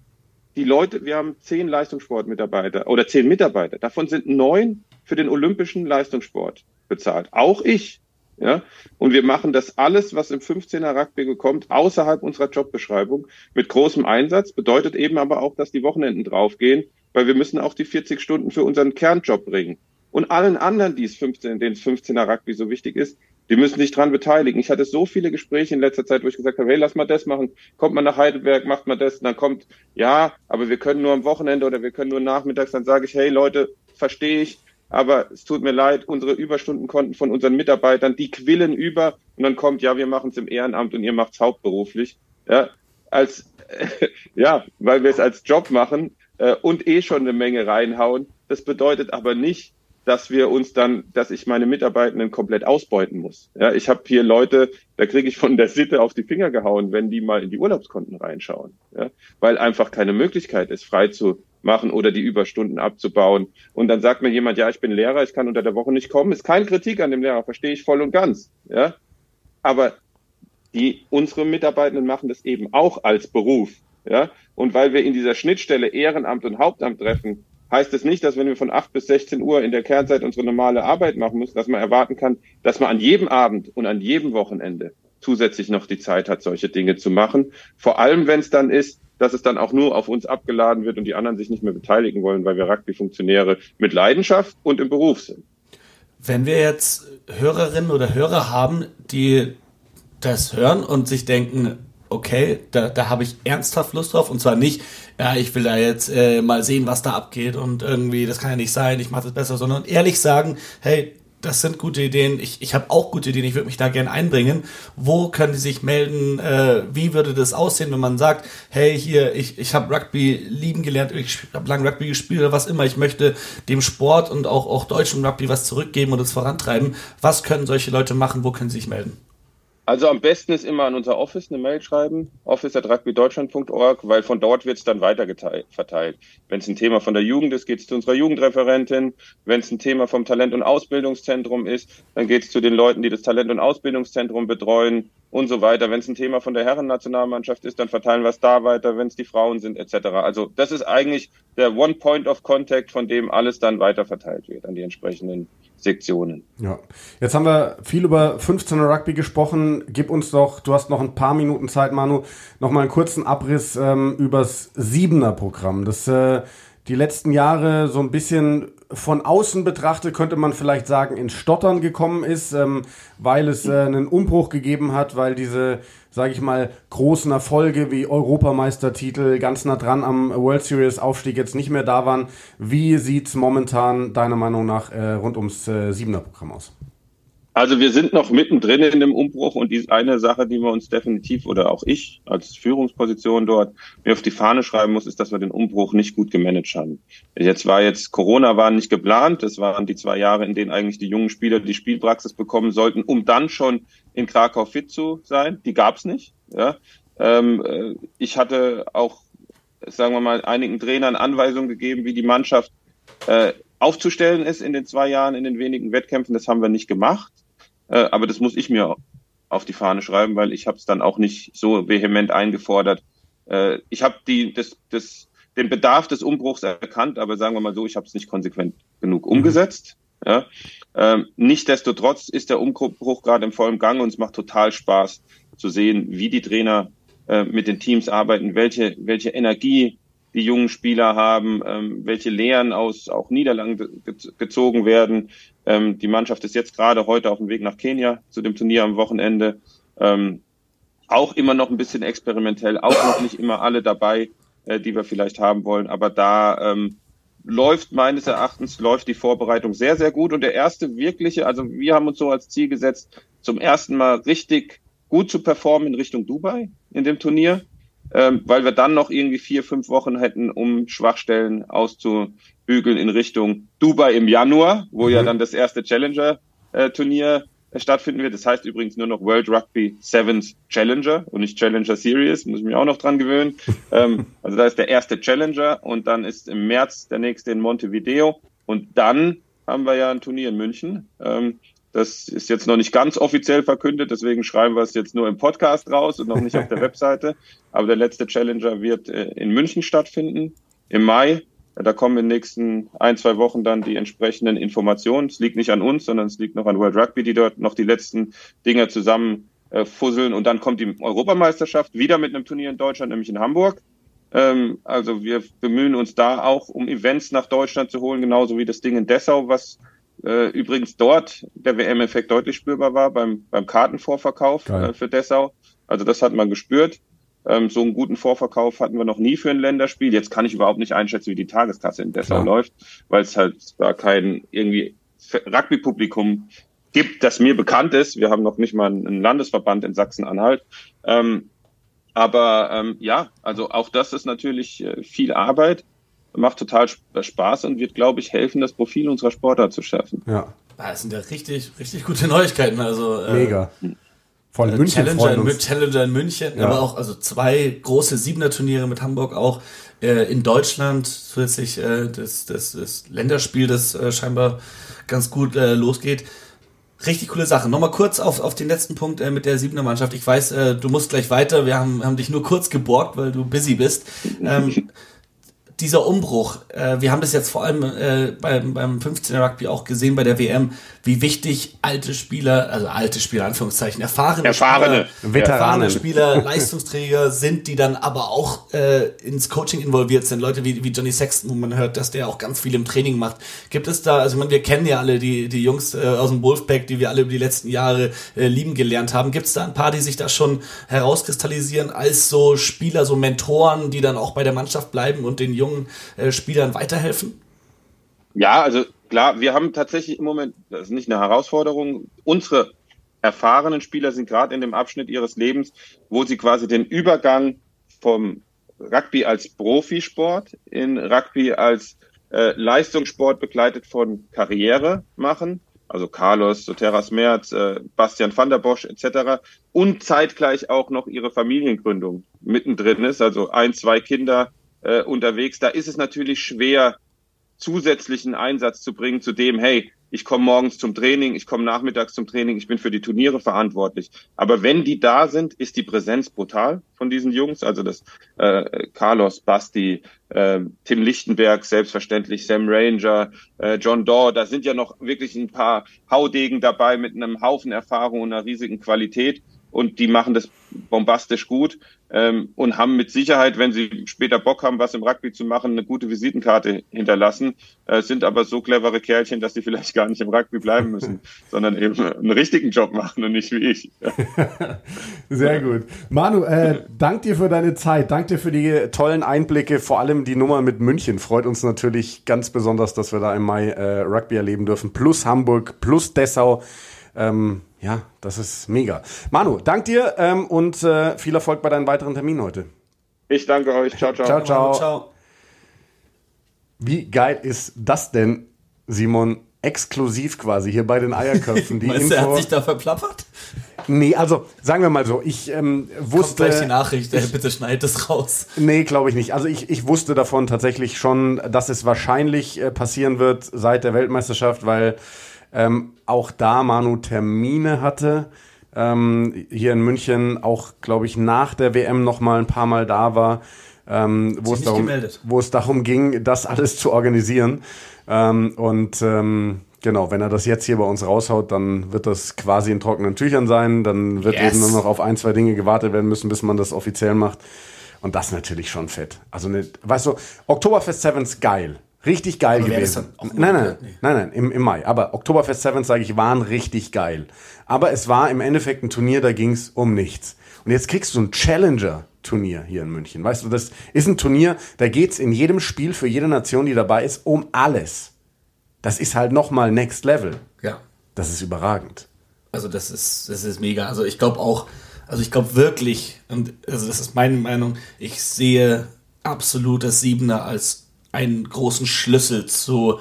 die Leute, wir haben zehn Leistungssportmitarbeiter oder zehn Mitarbeiter. Davon sind neun für den olympischen Leistungssport bezahlt. Auch ich. Ja? Und wir machen das alles, was im 15er Rugby kommt, außerhalb unserer Jobbeschreibung mit großem Einsatz. Bedeutet eben aber auch, dass die Wochenenden draufgehen, weil wir müssen auch die 40 Stunden für unseren Kernjob bringen. Und allen anderen, die es 15, denen es 15er Rugby so wichtig ist, die müssen sich dran beteiligen. Ich hatte so viele Gespräche in letzter Zeit, wo ich gesagt habe, hey, lass mal das machen. Kommt mal nach Heidelberg, macht mal das. Und dann kommt, ja, aber wir können nur am Wochenende oder wir können nur nachmittags. Dann sage ich, hey Leute, verstehe ich, aber es tut mir leid, unsere Überstundenkonten von unseren Mitarbeitern, die quillen über und dann kommt, ja, wir machen es im Ehrenamt und ihr macht es hauptberuflich. Ja, als, ja, weil wir es als Job machen äh, und eh schon eine Menge reinhauen. Das bedeutet aber nicht, dass wir uns dann, dass ich meine Mitarbeitenden komplett ausbeuten muss. Ja, ich habe hier Leute, da kriege ich von der Sitte auf die Finger gehauen, wenn die mal in die Urlaubskonten reinschauen, ja, weil einfach keine Möglichkeit ist, frei zu machen oder die Überstunden abzubauen. Und dann sagt mir jemand, ja, ich bin Lehrer, ich kann unter der Woche nicht kommen. Ist keine Kritik an dem Lehrer, verstehe ich voll und ganz. Ja, aber die unsere Mitarbeitenden machen das eben auch als Beruf. Ja, und weil wir in dieser Schnittstelle Ehrenamt und Hauptamt treffen, heißt es nicht, dass wenn wir von 8 bis 16 Uhr in der Kernzeit unsere normale Arbeit machen müssen, dass man erwarten kann, dass man an jedem Abend und an jedem Wochenende zusätzlich noch die Zeit hat, solche Dinge zu machen. Vor allem, wenn es dann ist, dass es dann auch nur auf uns abgeladen wird und die anderen sich nicht mehr beteiligen wollen, weil wir Rugby-Funktionäre mit Leidenschaft und im Beruf sind. Wenn wir jetzt Hörerinnen oder Hörer haben, die das hören und sich denken, okay, da, da habe ich ernsthaft Lust drauf. Und zwar nicht, ja, ich will da jetzt äh, mal sehen, was da abgeht und irgendwie, das kann ja nicht sein, ich mache das besser, sondern ehrlich sagen, hey, das sind gute Ideen, ich, ich habe auch gute Ideen, ich würde mich da gerne einbringen. Wo können die sich melden? Äh, wie würde das aussehen, wenn man sagt, hey, hier, ich, ich habe Rugby lieben gelernt, ich habe lange Rugby gespielt oder was immer, ich möchte dem Sport und auch, auch deutschen Rugby was zurückgeben und es vorantreiben. Was können solche Leute machen? Wo können sie sich melden? Also am besten ist immer an unser Office eine Mail schreiben, office.rugbydeutschland.org, weil von dort wird es dann weiter verteilt. Wenn es ein Thema von der Jugend ist, geht es zu unserer Jugendreferentin. Wenn es ein Thema vom Talent- und Ausbildungszentrum ist, dann geht es zu den Leuten, die das Talent- und Ausbildungszentrum betreuen. und so weiter. Wenn es ein Thema von der Herrennationalmannschaft ist, dann verteilen wir es da weiter, wenn es die Frauen sind, etc. Also das ist eigentlich der One Point of Contact, von dem alles dann weiter verteilt wird an die entsprechenden Sektionen. Ja, jetzt haben wir viel über 15er Rugby gesprochen. Gib uns doch, du hast noch ein paar Minuten Zeit, Manu, noch mal einen kurzen Abriss ähm, übers Siebener Programm. Das äh, die letzten Jahre so ein bisschen von außen betrachtet könnte man vielleicht sagen, ins Stottern gekommen ist, ähm, weil es äh, einen Umbruch gegeben hat, weil diese, sage ich mal, großen Erfolge wie Europameistertitel ganz nah dran am World Series Aufstieg jetzt nicht mehr da waren. Wie sieht's momentan deiner Meinung nach äh, rund ums äh, Siebener Programm aus? Also wir sind noch mittendrin in dem Umbruch und die eine Sache, die wir uns definitiv oder auch ich als Führungsposition dort mir auf die Fahne schreiben muss, ist, dass wir den Umbruch nicht gut gemanagt haben. Jetzt war jetzt Corona war nicht geplant, das waren die zwei Jahre, in denen eigentlich die jungen Spieler die Spielpraxis bekommen sollten, um dann schon in Krakau fit zu sein. Die gab's nicht. Ja. Ähm, äh, ich hatte auch, sagen wir mal, einigen Trainern Anweisungen gegeben, wie die Mannschaft äh, aufzustellen ist in den zwei Jahren, in den wenigen Wettkämpfen. Das haben wir nicht gemacht. Äh, aber das muss ich mir auf die Fahne schreiben, weil ich habe es dann auch nicht so vehement eingefordert. Äh, ich habe die das, das, den Bedarf des Umbruchs erkannt, aber sagen wir mal so, ich habe es nicht konsequent genug mhm. umgesetzt. Ja. Ähm, Nichtsdestotrotz ist der Umbruch gerade im vollen Gang und es macht total Spaß zu sehen, wie die Trainer äh, mit den Teams arbeiten, welche, welche Energie die jungen Spieler haben, ähm, welche Lehren aus auch Niederlagen ge gezogen werden. Ähm, die Mannschaft ist jetzt gerade heute auf dem Weg nach Kenia zu dem Turnier am Wochenende. Ähm, auch immer noch ein bisschen experimentell, auch noch nicht immer alle dabei, äh, die wir vielleicht haben wollen. Aber da ähm, läuft meines Erachtens läuft die Vorbereitung sehr, sehr gut. Und der erste wirkliche, also wir haben uns so als Ziel gesetzt, zum ersten Mal richtig gut zu performen in Richtung Dubai in dem Turnier ähm, weil wir dann noch irgendwie vier, fünf Wochen hätten, um Schwachstellen auszubügeln in Richtung Dubai im Januar, wo mhm. ja dann das erste Challenger-Turnier äh, stattfinden wird. Das heißt übrigens nur noch World Rugby Sevens Challenger und nicht Challenger Series, muss ich mich auch noch dran gewöhnen. ähm, also da ist der erste Challenger und dann ist im März der nächste in Montevideo und dann haben wir ja ein Turnier in München. Ähm, das ist jetzt noch nicht ganz offiziell verkündet, deswegen schreiben wir es jetzt nur im Podcast raus und noch nicht auf der Webseite. Aber der letzte Challenger wird äh, in München stattfinden im Mai. Da kommen in den nächsten ein, zwei Wochen dann die entsprechenden Informationen. Es liegt nicht an uns, sondern es liegt noch an World Rugby, die dort noch die letzten Dinge zusammen äh, fusseln. Und dann kommt die Europameisterschaft wieder mit einem Turnier in Deutschland, nämlich in Hamburg. Ähm, also wir bemühen uns da auch, um Events nach Deutschland zu holen, genauso wie das Ding in Dessau, was äh, übrigens dort der WM-Effekt deutlich spürbar war beim, beim Kartenvorverkauf äh, für Dessau. Also das hat man gespürt. Ähm, so einen guten Vorverkauf hatten wir noch nie für ein Länderspiel. Jetzt kann ich überhaupt nicht einschätzen, wie die Tageskasse in Dessau Klar. läuft, weil es halt da kein irgendwie Rugby-Publikum gibt, das mir bekannt ist. Wir haben noch nicht mal einen Landesverband in Sachsen-Anhalt. Ähm, aber ähm, ja, also auch das ist natürlich äh, viel Arbeit macht total äh, Spaß und wird, glaube ich, helfen, das Profil unserer Sportler zu schärfen. Ja. Das sind ja richtig, richtig gute Neuigkeiten. Also, äh, Mega. Von äh, München Challenger in, Challenger in München, ja. aber auch also zwei große Siebener-Turniere mit Hamburg auch äh, in Deutschland zusätzlich äh, das, das, das Länderspiel, das äh, scheinbar ganz gut äh, losgeht. Richtig coole Sache. Nochmal kurz auf, auf den letzten Punkt äh, mit der Siebener Mannschaft. Ich weiß, äh, du musst gleich weiter. Wir haben, haben dich nur kurz geborgt, weil du busy bist. Ähm, dieser Umbruch, äh, wir haben das jetzt vor allem äh, beim, beim 15er Rugby auch gesehen bei der WM, wie wichtig alte Spieler, also alte Spieler, Anführungszeichen, erfahrene, erfahrene Spieler, Veteranen. erfahrene Spieler, Leistungsträger sind, die dann aber auch äh, ins Coaching involviert sind. Leute wie, wie Johnny Sexton, wo man hört, dass der auch ganz viel im Training macht. Gibt es da, also man, wir kennen ja alle die, die Jungs äh, aus dem Wolfpack, die wir alle über die letzten Jahre äh, lieben gelernt haben. Gibt es da ein paar, die sich da schon herauskristallisieren als so Spieler, so Mentoren, die dann auch bei der Mannschaft bleiben und den jungen äh, Spielern weiterhelfen? Ja, also klar, wir haben tatsächlich im Moment, das ist nicht eine Herausforderung, unsere erfahrenen Spieler sind gerade in dem Abschnitt ihres Lebens, wo sie quasi den Übergang vom Rugby als Profisport in Rugby als äh, Leistungssport begleitet von Karriere machen. Also Carlos, Soteras Merz, äh, Bastian van der Bosch etc. Und zeitgleich auch noch ihre Familiengründung mittendrin ist. Also ein, zwei Kinder äh, unterwegs. Da ist es natürlich schwer, zusätzlichen Einsatz zu bringen zu dem, hey, ich komme morgens zum Training, ich komme nachmittags zum Training, ich bin für die Turniere verantwortlich. Aber wenn die da sind, ist die Präsenz brutal von diesen Jungs. Also das äh, Carlos, Basti, äh, Tim Lichtenberg, selbstverständlich Sam Ranger, äh, John Daw, da sind ja noch wirklich ein paar Haudegen dabei mit einem Haufen Erfahrung und einer riesigen Qualität und die machen das bombastisch gut ähm, und haben mit Sicherheit, wenn sie später Bock haben, was im Rugby zu machen, eine gute Visitenkarte hinterlassen, äh, sind aber so clevere Kerlchen, dass sie vielleicht gar nicht im Rugby bleiben müssen, sondern eben einen richtigen Job machen und nicht wie ich. Sehr gut. Manu, äh, dank dir für deine Zeit, dank dir für die tollen Einblicke, vor allem die Nummer mit München. Freut uns natürlich ganz besonders, dass wir da im Mai äh, Rugby erleben dürfen, plus Hamburg, plus Dessau. Ähm, ja, das ist mega. Manu, dank dir ähm, und äh, viel Erfolg bei deinen weiteren Terminen heute. Ich danke euch. Ciao, ciao. Ciao, ciao. ciao. Wie geil ist das denn, Simon? Exklusiv quasi hier bei den Eierköpfen. Die Meinst Info. Er hat sich da verplappert? Nee, also sagen wir mal so, ich ähm, wusste. Kommt gleich die Nachricht, ich, bitte schneid es raus. Nee, glaube ich nicht. Also ich, ich wusste davon tatsächlich schon, dass es wahrscheinlich äh, passieren wird seit der Weltmeisterschaft, weil ähm, auch da Manu Termine hatte. Ähm, hier in München auch, glaube ich, nach der WM noch mal ein paar Mal da war, ähm, wo, es darum, wo es darum ging, das alles zu organisieren. Ähm, und ähm, genau, wenn er das jetzt hier bei uns raushaut, dann wird das quasi in trockenen Tüchern sein. Dann wird yes. eben nur noch auf ein, zwei Dinge gewartet werden müssen, bis man das offiziell macht. Und das natürlich schon fett. Also, ne, weißt du, Oktoberfest Sevens geil. Richtig geil Aber gewesen. Nein, nein, nee. nein, nein, im, im Mai. Aber Oktoberfest Sevens, sage ich, waren richtig geil. Aber es war im Endeffekt ein Turnier, da ging es um nichts. Und jetzt kriegst du ein Challenger-Turnier hier in München. Weißt du, das ist ein Turnier, da geht's in jedem Spiel für jede Nation, die dabei ist, um alles. Das ist halt nochmal Next Level. Ja. Das ist überragend. Also das ist, das ist mega. Also ich glaube auch, also ich glaube wirklich, und also das ist meine Meinung, ich sehe absolut das Siebener als einen großen Schlüssel zu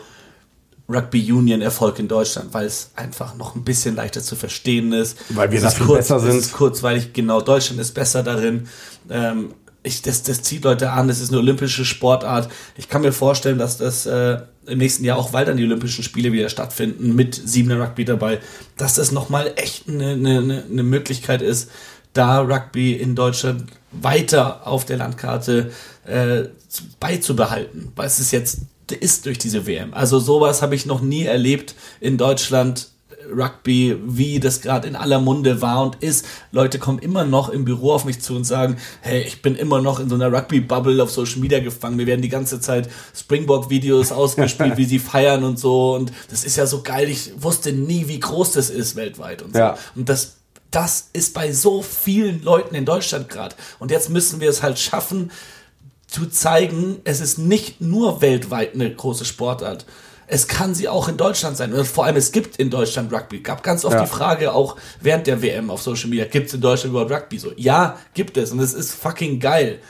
Rugby Union Erfolg in Deutschland, weil es einfach noch ein bisschen leichter zu verstehen ist. Weil wir da viel kurz, besser sind. Kurzweilig, genau, Deutschland ist besser darin. Ähm, ich, das, das zieht Leute an, das ist eine olympische Sportart. Ich kann mir vorstellen, dass das äh, im nächsten Jahr, auch weil dann die Olympischen Spiele wieder stattfinden, mit siebener Rugby dabei, dass das nochmal echt eine, eine, eine Möglichkeit ist, da Rugby in Deutschland weiter auf der Landkarte äh, beizubehalten, weil es ist jetzt ist durch diese WM. Also sowas habe ich noch nie erlebt in Deutschland. Rugby, wie das gerade in aller Munde war und ist. Leute kommen immer noch im Büro auf mich zu und sagen, hey, ich bin immer noch in so einer Rugby-Bubble auf Social Media gefangen. Wir werden die ganze Zeit Springbok-Videos ausgespielt, wie sie feiern und so. Und das ist ja so geil. Ich wusste nie, wie groß das ist weltweit und so. Ja. Und das das ist bei so vielen Leuten in Deutschland gerade. Und jetzt müssen wir es halt schaffen, zu zeigen, es ist nicht nur weltweit eine große Sportart. Es kann sie auch in Deutschland sein. Und vor allem, es gibt in Deutschland Rugby. Gab ganz oft ja. die Frage auch während der WM auf Social Media, gibt es in Deutschland überhaupt Rugby? So, ja, gibt es. Und es ist fucking geil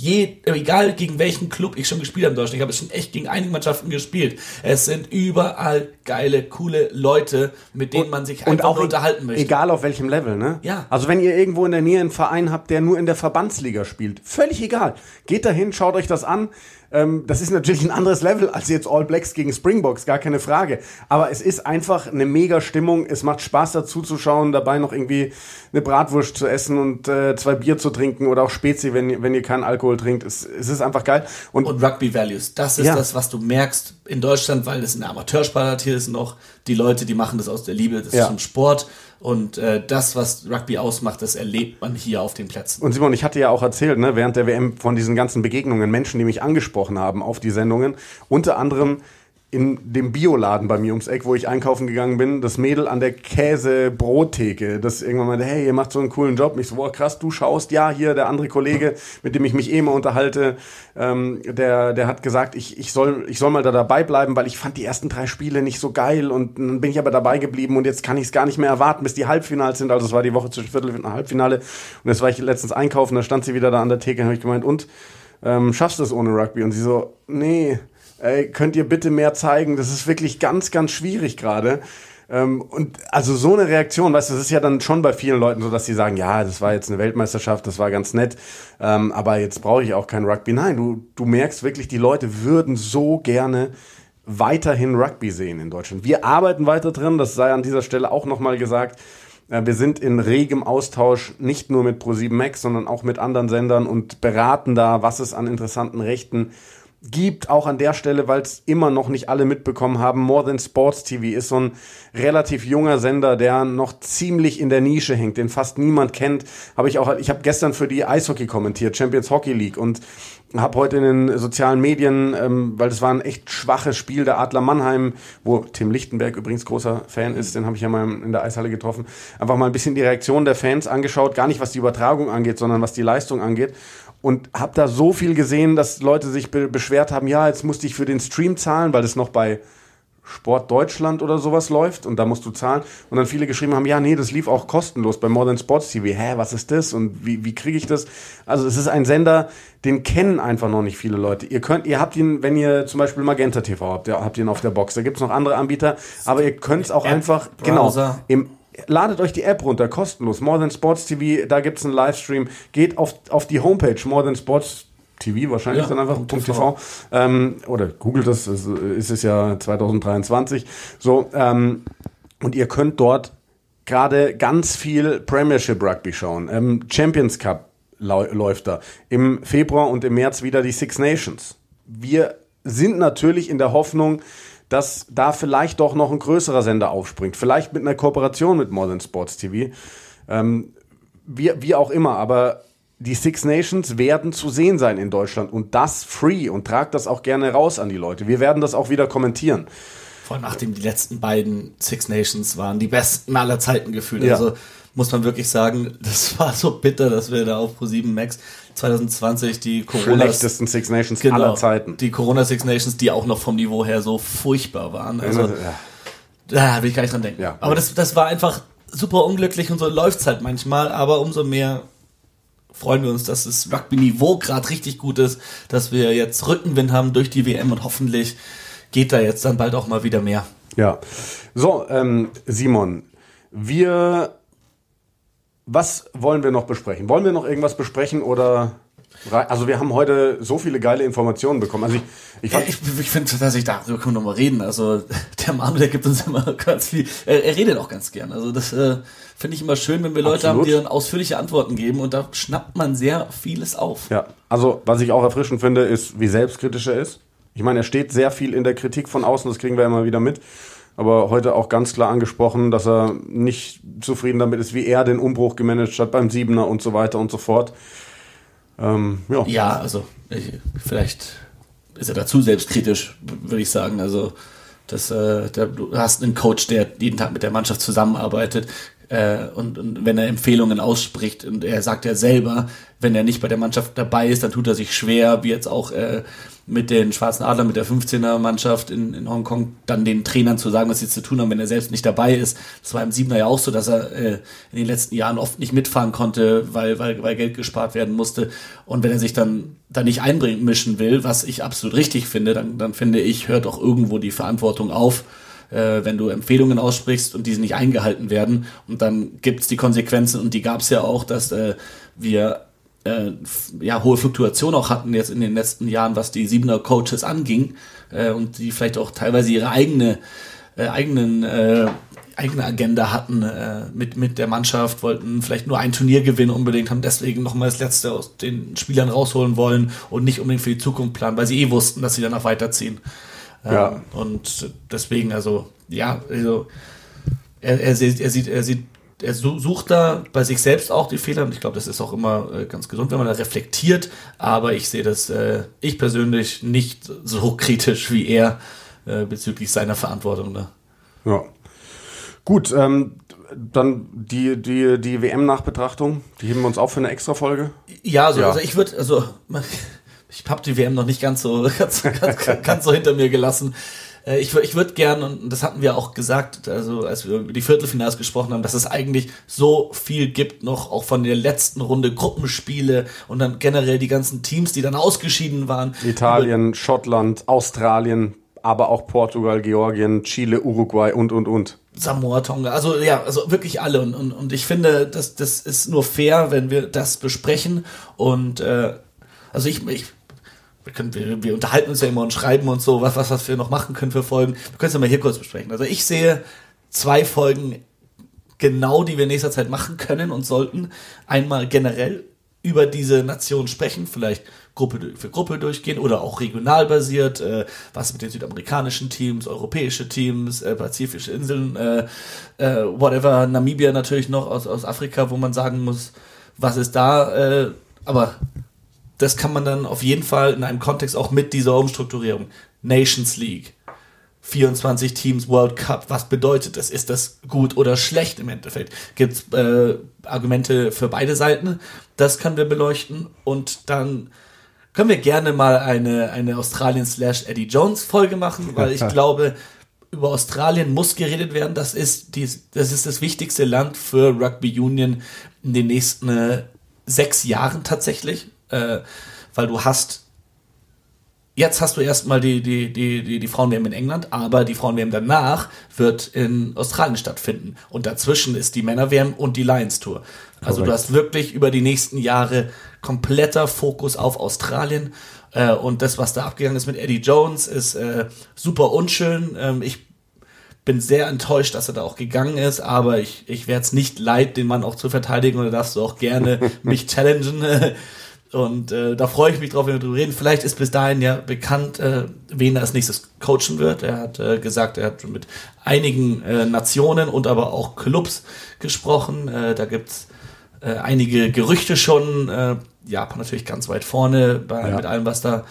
je, egal gegen welchen Club ich schon gespielt habe in Deutschland, ich habe schon echt gegen einige Mannschaften gespielt. Es sind überall geile, coole Leute, mit denen und, man sich einfach auch unterhalten möchte. Egal auf welchem Level, ne? Ja. Also wenn ihr irgendwo in der Nähe einen Verein habt, der nur in der Verbandsliga spielt, völlig egal. Geht dahin, schaut euch das an. Ähm, das ist natürlich ein anderes Level als jetzt All Blacks gegen Springboks, gar keine Frage. Aber es ist einfach eine mega Stimmung. Es macht Spaß dazu zu schauen, dabei noch irgendwie eine Bratwurst zu essen und äh, zwei Bier zu trinken oder auch Spezi, wenn, wenn ihr keinen Alkohol trinkt. Es, es ist einfach geil. Und, und Rugby Values, das ist ja. das, was du merkst in Deutschland, weil es ein Amateursport hier ist noch. Die Leute, die machen das aus der Liebe, das ja. ist zum Sport. Und äh, das, was Rugby ausmacht, das erlebt man hier auf den Plätzen. Und Simon, ich hatte ja auch erzählt, ne, während der WM von diesen ganzen Begegnungen, Menschen, die mich angesprochen haben auf die Sendungen, unter anderem in dem Bioladen bei mir ums Eck, wo ich einkaufen gegangen bin, das Mädel an der Käse-Brottheke, das irgendwann meinte, hey, ihr macht so einen coolen Job. Mich so, boah, krass, du schaust. Ja, hier, der andere Kollege, mit dem ich mich eh immer unterhalte, ähm, der, der hat gesagt, ich, ich, soll, ich soll mal da dabei bleiben, weil ich fand die ersten drei Spiele nicht so geil und dann bin ich aber dabei geblieben und jetzt kann ich es gar nicht mehr erwarten, bis die Halbfinals sind. Also es war die Woche zwischen Viertel und Halbfinale und jetzt war ich letztens einkaufen, da stand sie wieder da an der Theke und habe ich gemeint, und, ähm, schaffst du es ohne Rugby? Und sie so, nee, ey, könnt ihr bitte mehr zeigen? Das ist wirklich ganz, ganz schwierig gerade. Ähm, und also so eine Reaktion, weißt du, das ist ja dann schon bei vielen Leuten so, dass sie sagen, ja, das war jetzt eine Weltmeisterschaft, das war ganz nett, ähm, aber jetzt brauche ich auch kein Rugby. Nein, du, du merkst wirklich, die Leute würden so gerne weiterhin Rugby sehen in Deutschland. Wir arbeiten weiter drin, das sei an dieser Stelle auch nochmal gesagt. Äh, wir sind in regem Austausch nicht nur mit Pro7 Max, sondern auch mit anderen Sendern und beraten da, was es an interessanten Rechten gibt, auch an der Stelle, weil es immer noch nicht alle mitbekommen haben. More Than Sports TV ist so ein relativ junger Sender, der noch ziemlich in der Nische hängt, den fast niemand kennt. Habe ich auch, ich habe gestern für die Eishockey kommentiert, Champions Hockey League und habe heute in den sozialen Medien, ähm, weil das war ein echt schwaches Spiel der Adler Mannheim, wo Tim Lichtenberg übrigens großer Fan ist, den habe ich ja mal in der Eishalle getroffen, einfach mal ein bisschen die Reaktion der Fans angeschaut, gar nicht was die Übertragung angeht, sondern was die Leistung angeht und habe da so viel gesehen, dass Leute sich be beschwert haben, ja, jetzt musste ich für den Stream zahlen, weil das noch bei Sport Deutschland oder sowas läuft und da musst du zahlen. Und dann viele geschrieben haben, ja, nee, das lief auch kostenlos bei Modern Sports TV. Hä, was ist das und wie, wie kriege ich das? Also es ist ein Sender, den kennen einfach noch nicht viele Leute. Ihr könnt, ihr habt ihn, wenn ihr zum Beispiel Magenta TV habt, ihr habt ihn auf der Box. Da gibt's noch andere Anbieter, aber ihr könnt es auch App, einfach, genau, Browser. genau, im ladet euch die App runter, kostenlos. More Than Sports TV, da gibt es einen Livestream. Geht auf, auf die Homepage More Than Sports TV wahrscheinlich ja, dann einfach .tv, TV. Ähm, oder googelt das, es ist es ja 2023. So ähm, und ihr könnt dort gerade ganz viel Premiership Rugby schauen. Ähm, Champions Cup läuft da. Im Februar und im März wieder die Six Nations. Wir sind natürlich in der Hoffnung, dass da vielleicht doch noch ein größerer Sender aufspringt. Vielleicht mit einer Kooperation mit Modern Sports TV. Ähm, wie, wie auch immer, aber die Six Nations werden zu sehen sein in Deutschland und das free und tragt das auch gerne raus an die Leute. Wir werden das auch wieder kommentieren. Vor allem nachdem die letzten beiden Six Nations waren die besten aller Zeiten gefühlt. Ja. Also muss man wirklich sagen, das war so bitter, dass wir da auf Pro7 Max 2020 die Corona schlechtesten Six Nations genau, aller Zeiten. Die Corona Six Nations, die auch noch vom Niveau her so furchtbar waren. Also ja. da will ich gar nicht dran denken. Ja. Aber das, das war einfach super unglücklich und so läuft's halt manchmal, aber umso mehr freuen wir uns, dass das Rugby-Niveau gerade richtig gut ist, dass wir jetzt Rückenwind haben durch die WM und hoffentlich geht da jetzt dann bald auch mal wieder mehr. Ja. So, ähm, Simon, wir was wollen wir noch besprechen? Wollen wir noch irgendwas besprechen oder also wir haben heute so viele geile Informationen bekommen. Also ich, ich, ja, ich, ich finde, dass ich darüber können wir noch mal reden. Also der Manu, der gibt uns immer ganz viel. Er, er redet auch ganz gern. Also das äh, finde ich immer schön, wenn wir Leute Absolut. haben, die dann ausführliche Antworten geben und da schnappt man sehr vieles auf. Ja, also was ich auch erfrischend finde, ist, wie selbstkritisch er ist. Ich meine, er steht sehr viel in der Kritik von außen, das kriegen wir immer wieder mit aber heute auch ganz klar angesprochen, dass er nicht zufrieden damit ist, wie er den Umbruch gemanagt hat beim Siebener und so weiter und so fort. Ähm, ja. ja, also ich, vielleicht ist er dazu selbstkritisch, würde ich sagen. Also das, äh, der, du hast einen Coach, der jeden Tag mit der Mannschaft zusammenarbeitet, äh, und, und wenn er Empfehlungen ausspricht und er sagt ja selber, wenn er nicht bei der Mannschaft dabei ist, dann tut er sich schwer, wie jetzt auch äh, mit den Schwarzen Adlern, mit der 15er Mannschaft in, in Hongkong, dann den Trainern zu sagen, was sie zu tun haben, wenn er selbst nicht dabei ist. Das war im Siebener ja auch so, dass er äh, in den letzten Jahren oft nicht mitfahren konnte, weil, weil, weil Geld gespart werden musste. Und wenn er sich dann da nicht einbringen mischen will, was ich absolut richtig finde, dann, dann finde ich, hört auch irgendwo die Verantwortung auf äh, wenn du Empfehlungen aussprichst und diese nicht eingehalten werden. Und dann gibt's die Konsequenzen und die gab's ja auch, dass äh, wir äh, ja, hohe Fluktuation auch hatten jetzt in den letzten Jahren, was die Siebener Coaches anging äh, und die vielleicht auch teilweise ihre eigene äh, eigenen äh, eigene Agenda hatten äh, mit mit der Mannschaft, wollten vielleicht nur ein Turnier gewinnen unbedingt, haben deswegen noch mal das letzte aus den Spielern rausholen wollen und nicht unbedingt für die Zukunft planen, weil sie eh wussten, dass sie danach weiterziehen. Ja. Ähm, und deswegen, also, ja, also, er, er, sieht, er sieht, er sieht, er sucht da bei sich selbst auch die Fehler und ich glaube, das ist auch immer äh, ganz gesund, wenn man da reflektiert, aber ich sehe das, äh, ich persönlich nicht so kritisch wie er äh, bezüglich seiner Verantwortung da. Ja. Gut, ähm, dann die, die, die WM-Nachbetrachtung, die heben wir uns auf für eine extra Folge. Ja, also, ja. also ich würde, also ich habe die WM noch nicht ganz so, ganz, ganz, ganz so hinter mir gelassen. Äh, ich, ich würde gern, und das hatten wir auch gesagt, also als wir über die Viertelfinals gesprochen haben, dass es eigentlich so viel gibt, noch auch von der letzten Runde Gruppenspiele und dann generell die ganzen Teams, die dann ausgeschieden waren. Italien, Schottland, Australien, aber auch Portugal, Georgien, Chile, Uruguay und, und, und. Samoa, Tonga, also ja, also wirklich alle. Und, und, und ich finde, das, das ist nur fair, wenn wir das besprechen. Und äh, also ich, ich wir, können, wir, wir unterhalten uns ja immer und schreiben und so, was, was, was wir noch machen können für Folgen. Wir können es ja mal hier kurz besprechen. Also ich sehe zwei Folgen genau, die wir in nächster Zeit machen können und sollten. Einmal generell über diese Nation sprechen, vielleicht Gruppe für Gruppe durchgehen oder auch regional basiert, äh, was mit den südamerikanischen Teams, europäische Teams, äh, pazifische Inseln, äh, äh, whatever, Namibia natürlich noch aus, aus Afrika, wo man sagen muss, was ist da, äh, aber das kann man dann auf jeden Fall in einem Kontext auch mit dieser Umstrukturierung. Nations League, 24 Teams World Cup, was bedeutet das? Ist das gut oder schlecht im Endeffekt? Gibt es äh, Argumente für beide Seiten? Das können wir beleuchten und dann können wir gerne mal eine, eine Australien slash Eddie Jones Folge machen, weil ich glaube, über Australien muss geredet werden. Das ist, die, das ist das wichtigste Land für Rugby Union in den nächsten äh, sechs Jahren tatsächlich, äh, weil du hast Jetzt hast du erstmal die, die, die, die, die Frauen-WM in England, aber die Frauen-WM danach wird in Australien stattfinden. Und dazwischen ist die Männer-WM und die Lions-Tour. Also du hast wirklich über die nächsten Jahre kompletter Fokus auf Australien. Äh, und das, was da abgegangen ist mit Eddie Jones, ist äh, super unschön. Ähm, ich bin sehr enttäuscht, dass er da auch gegangen ist, aber ich, ich werde es nicht leid, den Mann auch zu verteidigen oder darfst du auch gerne mich challengen. Und äh, da freue ich mich drauf, wenn wir darüber reden. Vielleicht ist bis dahin ja bekannt, äh, wen er als nächstes coachen wird. Er hat äh, gesagt, er hat mit einigen äh, Nationen und aber auch Clubs gesprochen. Äh, da gibt's äh, einige Gerüchte schon. Äh, Japan natürlich ganz weit vorne bei, ja. mit allem, was da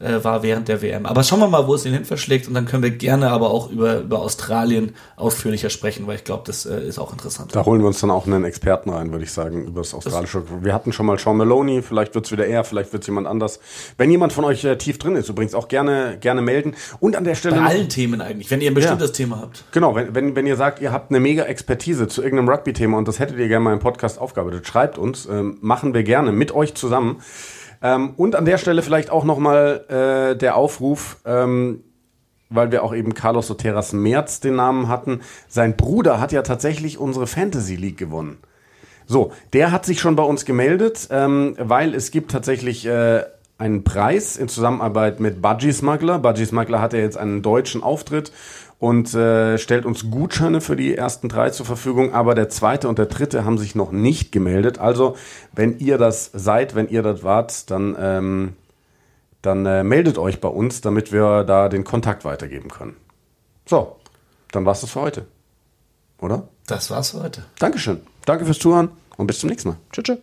äh, war während der WM. Aber schauen wir mal, wo es ihn hin verschlägt und dann können wir gerne aber auch über, über Australien ausführlicher sprechen, weil ich glaube, das äh, ist auch interessant. Da holen wir uns dann auch einen Experten rein, würde ich sagen, über das australische. Das wir hatten schon mal Sean Maloney, vielleicht wird es wieder er, vielleicht wird es jemand anders. Wenn jemand von euch äh, tief drin ist, übrigens auch gerne, gerne melden. Und an der Stelle. Bei allen Themen eigentlich, wenn ihr ein bestimmtes ja. Thema habt. Genau, wenn, wenn, wenn ihr sagt, ihr habt eine mega Expertise zu irgendeinem Rugby-Thema und das hättet ihr gerne mal im Podcast aufgearbeitet, schreibt uns, ähm, machen wir gerne mit euch zusammen. Ähm, und an der Stelle vielleicht auch nochmal äh, der Aufruf, ähm, weil wir auch eben Carlos Soteras Merz den Namen hatten. Sein Bruder hat ja tatsächlich unsere Fantasy League gewonnen. So, der hat sich schon bei uns gemeldet, ähm, weil es gibt tatsächlich äh, einen Preis in Zusammenarbeit mit Budgie Smuggler. Budgie Smuggler hat ja jetzt einen deutschen Auftritt und äh, stellt uns Gutscheine für die ersten drei zur Verfügung, aber der zweite und der dritte haben sich noch nicht gemeldet. Also, wenn ihr das seid, wenn ihr das wart, dann, ähm, dann äh, meldet euch bei uns, damit wir da den Kontakt weitergeben können. So, dann war's das für heute. Oder? Das war's für heute. Dankeschön. Danke fürs Zuhören und bis zum nächsten Mal. Tschüss. tschüss.